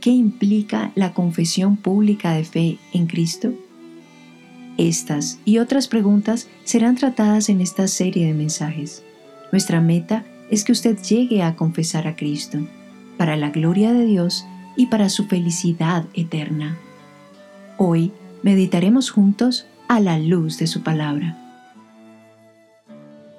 ¿Qué implica la confesión pública de fe en Cristo? Estas y otras preguntas serán tratadas en esta serie de mensajes. Nuestra meta es que usted llegue a confesar a Cristo, para la gloria de Dios y para su felicidad eterna. Hoy meditaremos juntos a la luz de su palabra.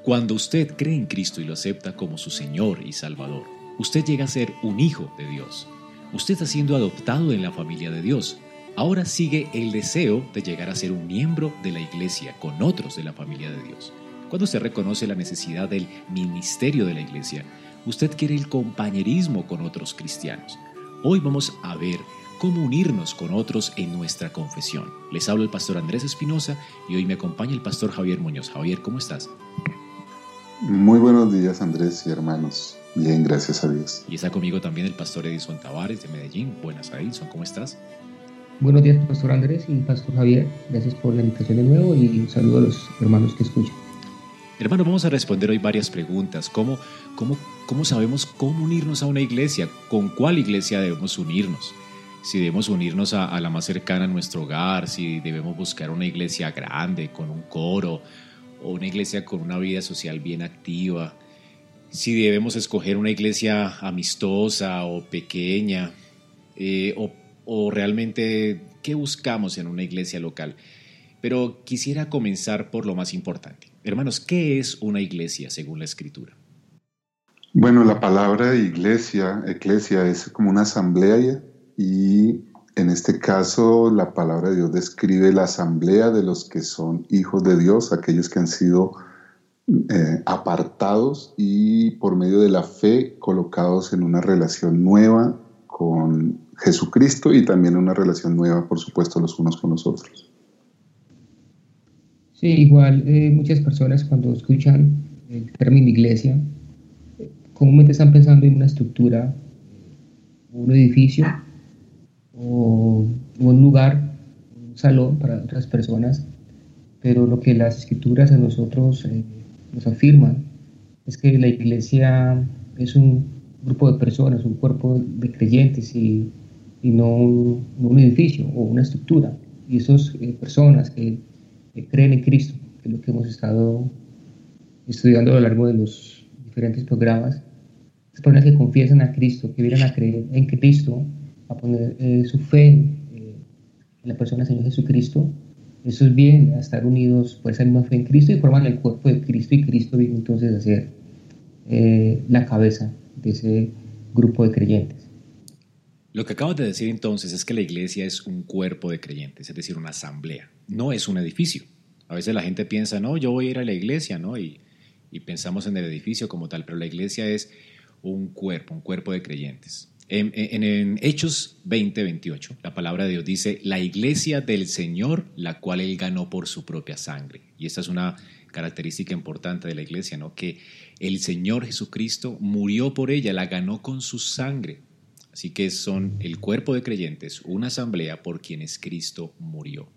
Cuando usted cree en Cristo y lo acepta como su Señor y Salvador, usted llega a ser un hijo de Dios. Usted está siendo adoptado en la familia de Dios. Ahora sigue el deseo de llegar a ser un miembro de la iglesia con otros de la familia de Dios. Cuando usted reconoce la necesidad del ministerio de la iglesia, usted quiere el compañerismo con otros cristianos. Hoy vamos a ver cómo unirnos con otros en nuestra confesión. Les hablo el pastor Andrés Espinosa y hoy me acompaña el pastor Javier Muñoz. Javier, ¿cómo estás? Muy buenos días Andrés y hermanos. Bien, gracias a Dios. Y está conmigo también el pastor Edison Tavares de Medellín. Buenas, Edison, ¿cómo estás? Buenos días, pastor Andrés y pastor Javier. Gracias por la invitación de nuevo y un saludo a los hermanos que escuchan. Hermano, vamos a responder hoy varias preguntas. ¿Cómo, cómo, cómo sabemos cómo unirnos a una iglesia? ¿Con cuál iglesia debemos unirnos? Si debemos unirnos a, a la más cercana a nuestro hogar, si debemos buscar una iglesia grande, con un coro, o una iglesia con una vida social bien activa, si debemos escoger una iglesia amistosa o pequeña, eh, o, o realmente qué buscamos en una iglesia local. Pero quisiera comenzar por lo más importante. Hermanos, ¿qué es una iglesia según la escritura? Bueno, la palabra iglesia, eclesia, es como una asamblea y en este caso la palabra de Dios describe la asamblea de los que son hijos de Dios, aquellos que han sido eh, apartados y por medio de la fe colocados en una relación nueva con Jesucristo y también una relación nueva, por supuesto, los unos con los otros. Sí, igual eh, muchas personas cuando escuchan el término iglesia, comúnmente están pensando en una estructura, un edificio o un lugar, un salón para otras personas, pero lo que las escrituras a nosotros eh, nos afirman es que la iglesia es un grupo de personas, un cuerpo de creyentes y, y no, un, un, edificio o una estructura. Y esas eh, personas que, que, creen en Cristo, que es lo que hemos estado estudiando a lo largo de los diferentes programas, esas personas que confiesan a Cristo, que vienen a creer en Cristo, a poner eh, su fe eh, en la persona del Señor Jesucristo, eso es bien, estar unidos por esa misma fe en Cristo y forman el cuerpo de Cristo y Cristo viene entonces a ser eh, la cabeza de ese grupo de creyentes. Lo que acabas de decir entonces es que la iglesia es un cuerpo de creyentes, es decir, una asamblea, no es un edificio. A veces la gente piensa, no, yo voy a ir a la iglesia, ¿no? Y pensamos en el edificio como tal, pero la iglesia es un cuerpo, un cuerpo de creyentes. En, Hechos 20, 28, la palabra de Dios dice, la iglesia del Señor, la cual Él ganó por su propia sangre. Y esta es una característica importante de la iglesia, ¿no? Que el Señor Jesucristo murió por ella, la ganó con su sangre. Así que son el cuerpo de creyentes, una asamblea por quienes Cristo murió.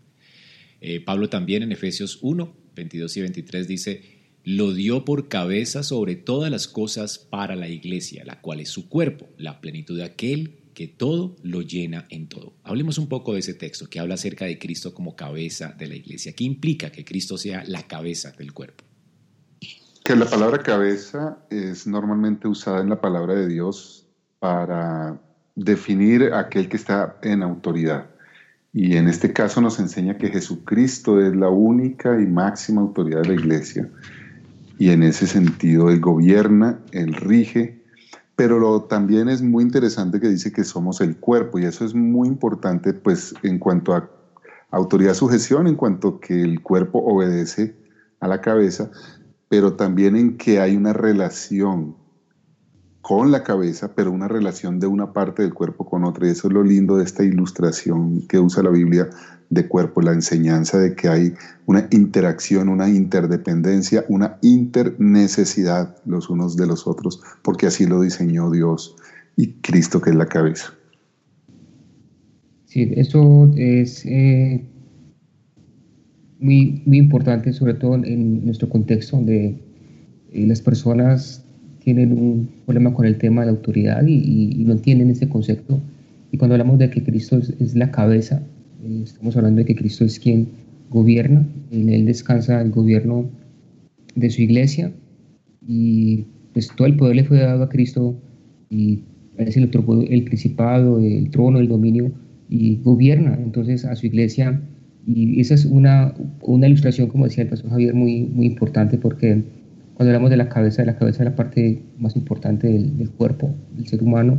Eh, Pablo también en Efesios 1, 22 y 23 dice, lo dio por cabeza sobre todas las cosas para la iglesia, la cual es su cuerpo, la plenitud de aquel que todo lo llena en todo. Hablemos un poco de ese texto que habla acerca de Cristo como cabeza de la iglesia. ¿Qué implica que Cristo sea la cabeza del cuerpo? Que la palabra cabeza es normalmente usada en la palabra de Dios para definir aquel que está en autoridad. Y en este caso nos enseña que Jesucristo es la única y máxima autoridad de la iglesia y en ese sentido él gobierna, él rige, pero lo, también es muy interesante que dice que somos el cuerpo y eso es muy importante pues en cuanto a autoridad sujeción, en cuanto que el cuerpo obedece a la cabeza, pero también en que hay una relación con la cabeza, pero una relación de una parte del cuerpo con otra. Y eso es lo lindo de esta ilustración que usa la Biblia de cuerpo, la enseñanza de que hay una interacción, una interdependencia, una internecesidad los unos de los otros, porque así lo diseñó Dios y Cristo que es la cabeza. Sí, eso es eh, muy, muy importante, sobre todo en nuestro contexto, donde eh, las personas tienen un problema con el tema de la autoridad y, no entienden ese concepto. Y cuando hablamos de que Cristo es, la cabeza, estamos hablando de que Cristo es quien gobierna, en Él descansa el gobierno de su iglesia y pues todo el poder le fue dado a Cristo y a ese le otorgó el principado, el trono, el dominio y gobierna entonces a su iglesia. Y esa es una, una ilustración, como decía el pastor Javier, muy, muy importante porque cuando hablamos de la cabeza, la cabeza es la parte más importante del, cuerpo del ser humano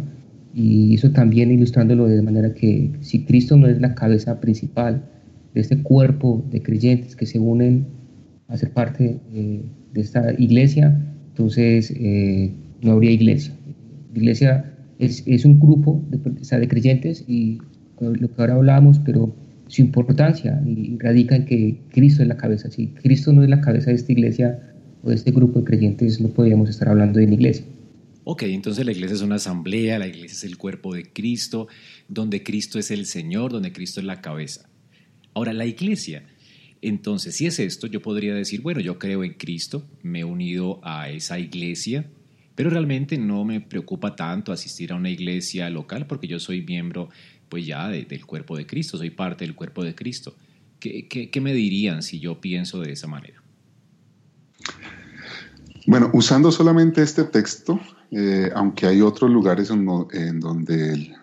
y eso también ilustrándolo de manera que si Cristo no es la cabeza principal de este cuerpo de creyentes que se unen a ser parte eh, de esta iglesia, entonces eh, no habría iglesia. La iglesia es, es un grupo de, de creyentes y lo que ahora hablamos, pero su importancia radica en que Cristo es la cabeza. Si Cristo no es la cabeza de esta iglesia o de este grupo de creyentes, no podríamos estar hablando de una iglesia. Ok, entonces la iglesia es una asamblea, la iglesia es el cuerpo de Cristo, donde Cristo es el Señor, donde Cristo es la cabeza. Ahora, la iglesia, entonces, si es esto, yo podría decir, bueno, yo creo en Cristo, me he unido a esa iglesia, pero realmente no me preocupa tanto asistir a una iglesia local porque yo soy miembro pues ya del cuerpo de Cristo, soy parte del cuerpo de Cristo. ¿Qué, me dirían si yo pienso de esa manera? Bueno, usando solamente este texto, eh, aunque hay otros lugares en, donde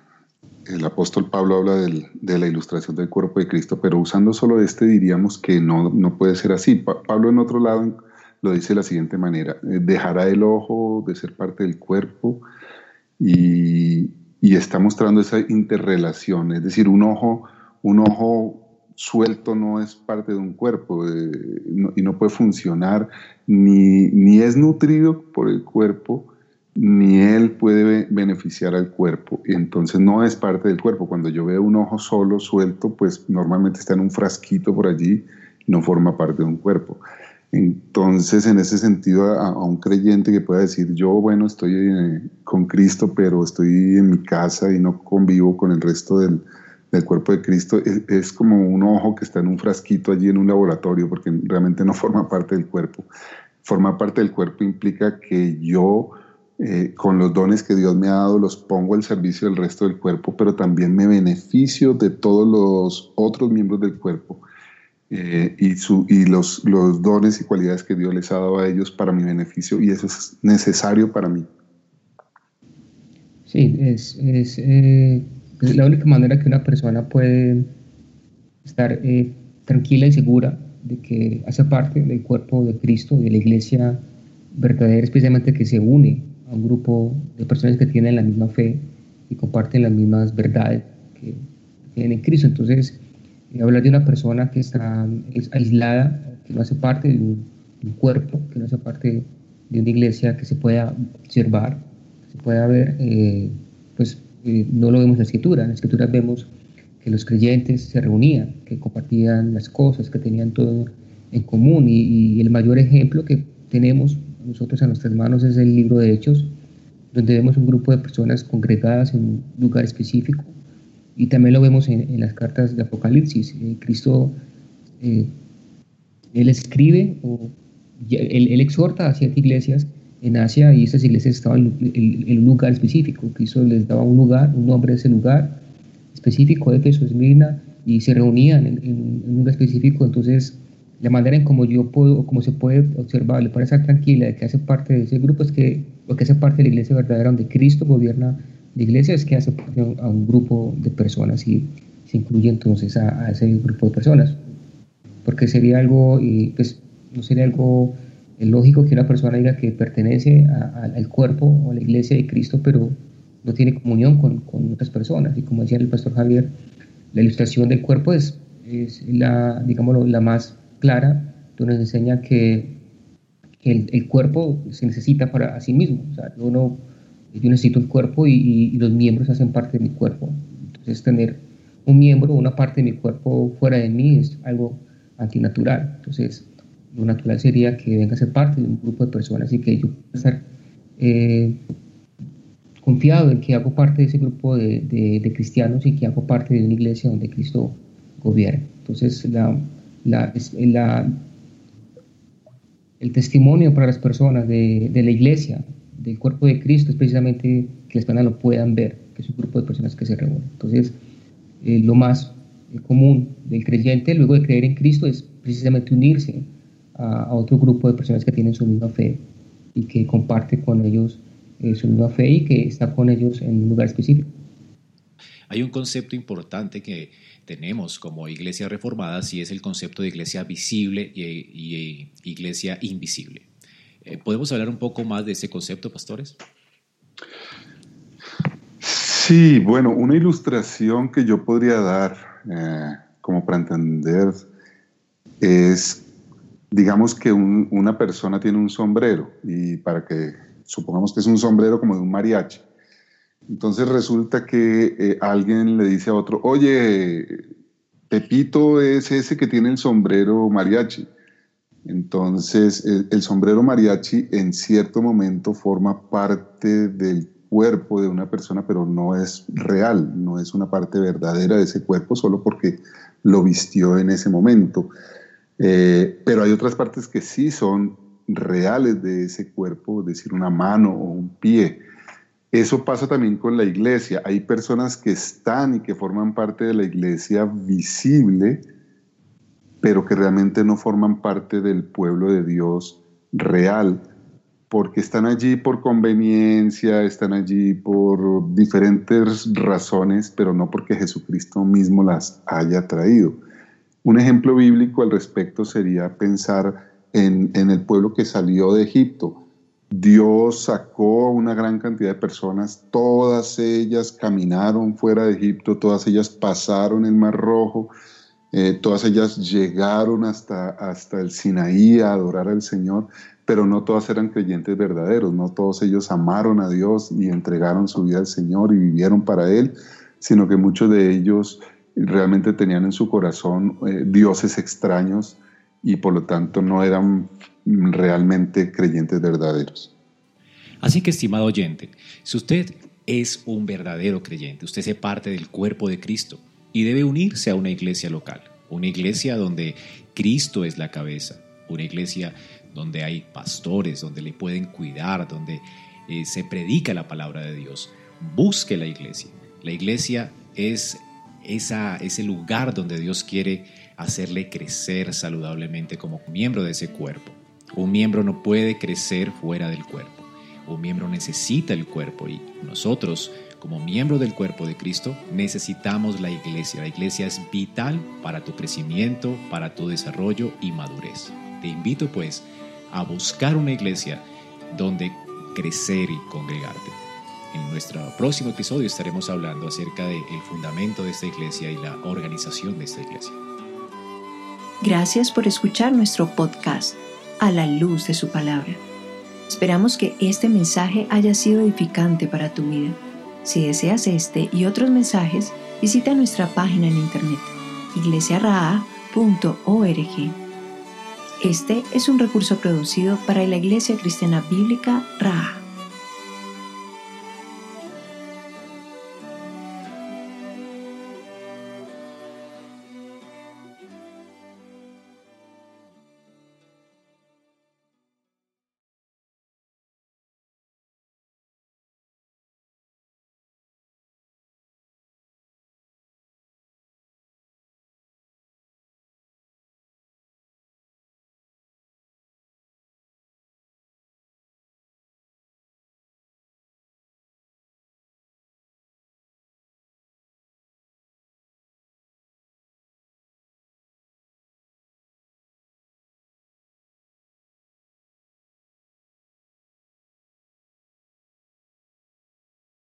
el, apóstol Pablo habla de la ilustración del cuerpo de Cristo, pero usando solo este diríamos que no, no puede ser así. Pablo en otro lado lo dice de la siguiente manera, eh, dejará el ojo de ser parte del cuerpo y, y está mostrando esa interrelación, es decir, un ojo, un ojo suelto no es parte de un cuerpo eh, y no puede funcionar, ni, ni, es nutrido por el cuerpo, ni él puede beneficiar al cuerpo, entonces no es parte del cuerpo. Cuando yo veo un ojo solo, suelto, pues normalmente está en un frasquito por allí, no forma parte de un cuerpo. Entonces, en ese sentido, a, un creyente que pueda decir, yo, bueno, estoy eh, con Cristo, pero estoy en mi casa y no convivo con el resto del, cuerpo de Cristo, es, como un ojo que está en un frasquito allí en un laboratorio, porque realmente no forma parte del cuerpo. Formar parte del cuerpo implica que yo, eh, con los dones que Dios me ha dado, los pongo al servicio del resto del cuerpo, pero también me beneficio de todos los otros miembros del cuerpo eh, y, su, y los, los dones y cualidades que Dios les ha dado a ellos para mi beneficio y eso es necesario para mí. Sí, es, es, eh, la única manera que una persona puede estar eh, tranquila y segura de que hace parte del cuerpo de Cristo, de la iglesia verdadera, especialmente que se une a un grupo de personas que tienen la misma fe y comparten las mismas verdades que tienen en Cristo. Entonces, hablar de una persona que está aislada, que no hace parte de un, cuerpo, que no hace parte de una iglesia que se pueda observar, que se pueda ver, eh, pues eh, no lo vemos en la escritura. En la escritura vemos que los creyentes se reunían, que compartían las cosas, que tenían todo en común. Y, el mayor ejemplo que tenemos nosotros a nuestras manos es el libro de Hechos, donde vemos un grupo de personas congregadas en un lugar específico, y también lo vemos en, las cartas de Apocalipsis. Eh, Cristo, eh, él escribe, o él, exhorta a siete iglesias en Asia y esas iglesias estaban en, un lugar específico. Cristo les daba un lugar, un nombre de ese lugar específico, Éfeso, Esmirna, y se reunían en, un lugar específico. Entonces, la manera en como yo puedo, o como se puede observar, puede estar tranquila de que hace parte de ese grupo, es que lo que hace parte de la iglesia verdadera donde Cristo gobierna la iglesia es que hace parte a un grupo de personas y se incluye entonces a, ese grupo de personas. Porque sería algo, y pues no sería algo lógico que una persona diga que pertenece al cuerpo o a la iglesia de Cristo, pero no tiene comunión con, con, otras personas. Y como decía el pastor Javier, la ilustración del cuerpo es, es la, digamos, la más clara, donde nos enseña que, el, el, cuerpo se necesita para sí mismo. O sea, uno Yo necesito el cuerpo y, los miembros hacen parte de mi cuerpo. Entonces tener un miembro o una parte de mi cuerpo fuera de mí es algo antinatural. Entonces lo natural sería que venga a ser parte de un grupo de personas y que yo pueda estar eh, confiado en que hago parte de ese grupo de, cristianos y que hago parte de una iglesia donde Cristo gobierna. Entonces el testimonio para las personas de, la iglesia, del cuerpo de Cristo, es precisamente que las personas lo puedan ver, que es un grupo de personas que se reúnen. Entonces, eh, lo más común del creyente luego de creer en Cristo es precisamente unirse a, otro grupo de personas que tienen su misma fe y que comparte con ellos eh, su misma fe y que está con ellos en un lugar específico. Hay un concepto importante que tenemos como iglesia reformada y es el concepto de iglesia visible y, iglesia invisible. Eh, ¿Podemos hablar un poco más de ese concepto, pastores? Sí, bueno, una ilustración que yo podría dar eh, como para entender es, digamos que una persona tiene un sombrero y para que supongamos que es un sombrero como de un mariachi entonces resulta que eh, alguien le dice a otro, oye, Pepito es ese que tiene el sombrero mariachi. Entonces el, sombrero mariachi en cierto momento forma parte del cuerpo de una persona, pero no es real, no es una parte verdadera de ese cuerpo solo porque lo vistió en ese momento. Eh, pero hay otras partes que sí son reales de ese cuerpo, es decir, una mano o un pie. Eso pasa también con la iglesia. Hay personas que están y que forman parte de la iglesia visible, pero que realmente no forman parte del pueblo de Dios real, porque están allí por conveniencia, están allí por diferentes razones, pero no porque Jesucristo mismo las haya traído. Un ejemplo bíblico al respecto sería pensar en, el pueblo que salió de Egipto. Dios sacó a una gran cantidad de personas, todas ellas caminaron fuera de Egipto, todas ellas pasaron el Mar Rojo, eh, todas ellas llegaron hasta, hasta el Sinaí a adorar al Señor, pero no todas eran creyentes verdaderos, no todos ellos amaron a Dios y entregaron su vida al Señor y vivieron para Él, sino que muchos de ellos realmente tenían en su corazón eh, dioses extraños y por lo tanto no eran realmente creyentes verdaderos. Así que, estimado oyente, si usted es un verdadero creyente, usted es parte del cuerpo de Cristo y debe unirse a una iglesia local, una iglesia donde Cristo es la cabeza, una iglesia donde hay pastores, donde le pueden cuidar, donde eh, se predica la palabra de Dios. Busque la iglesia. La iglesia es esa, ese lugar donde Dios quiere hacerle crecer saludablemente como miembro de ese cuerpo. Un miembro no puede crecer fuera del cuerpo. Un miembro necesita el cuerpo y nosotros, como miembro del cuerpo de Cristo, necesitamos la iglesia. La iglesia es vital para tu crecimiento, para tu desarrollo y madurez. Te invito pues a buscar una iglesia donde crecer y congregarte. En nuestro próximo episodio estaremos hablando acerca del fundamento de esta iglesia y la organización de esta iglesia. Gracias por escuchar nuestro podcast a la luz de su palabra. Esperamos que este mensaje haya sido edificante para tu vida. Si deseas este y otros mensajes, visita nuestra página en internet iglesiaraa.org. Este es un recurso producido para la Iglesia Cristiana Bíblica Raha.